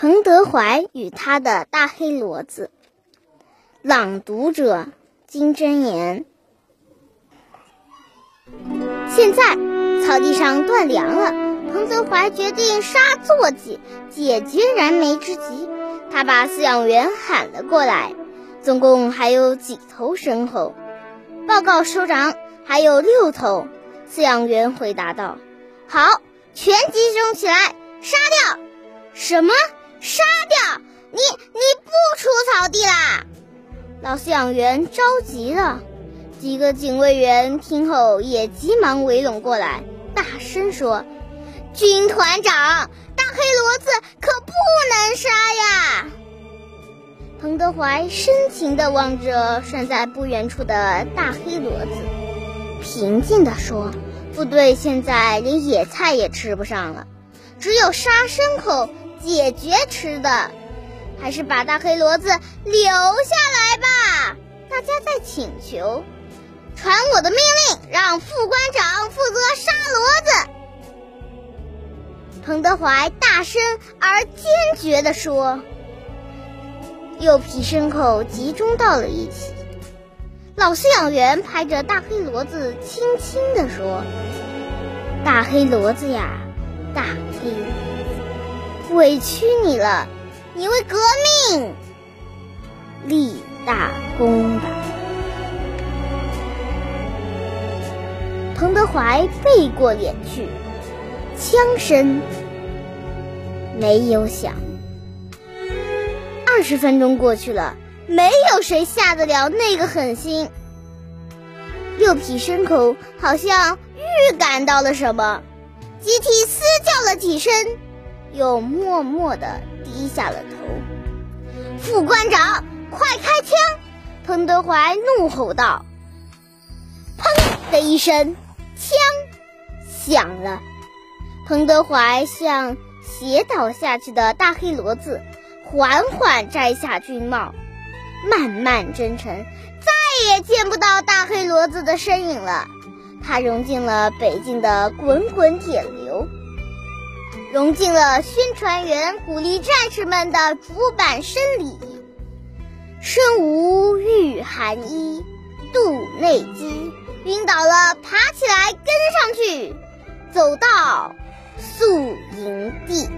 彭德怀与他的大黑骡子。朗读者：金针言。现在草地上断粮了，彭德怀决定杀坐骑，解决燃眉之急。他把饲养员喊了过来，总共还有几头牲口？报告首长，还有六头。饲养员回答道：“好，全集中起来，杀掉！什么？”杀掉你！你不出草地啦！老饲养员着急了。几个警卫员听后也急忙围拢过来，大声说：“军团长，大黑骡子可不能杀呀！”彭德怀深情地望着拴在不远处的大黑骡子，平静地说：“部队现在连野菜也吃不上了，只有杀牲口。”解决吃的，还是把大黑骡子留下来吧。大家在请求，传我的命令，让副官长负责杀骡子。彭德怀大声而坚决地说。六匹牲口集中到了一起，老饲养员拍着大黑骡子，轻轻地说：“大黑骡子呀，大黑。”委屈你了，你为革命立大功吧。彭德怀背过脸去，枪声没有响。二十分钟过去了，没有谁下得了那个狠心。六匹牲口好像预感到了什么，集体嘶叫了几声。又默默地低下了头。副官长，快开枪！彭德怀怒吼道。砰的一声，枪响了。彭德怀向斜倒下去的大黑骡子缓缓摘下军帽，慢慢征程，再也见不到大黑骡子的身影了。他融进了北京的滚滚铁流。融进了宣传员鼓励战士们的主板声里。身无御寒衣，肚内饥。晕倒了，爬起来跟上去，走到宿营地。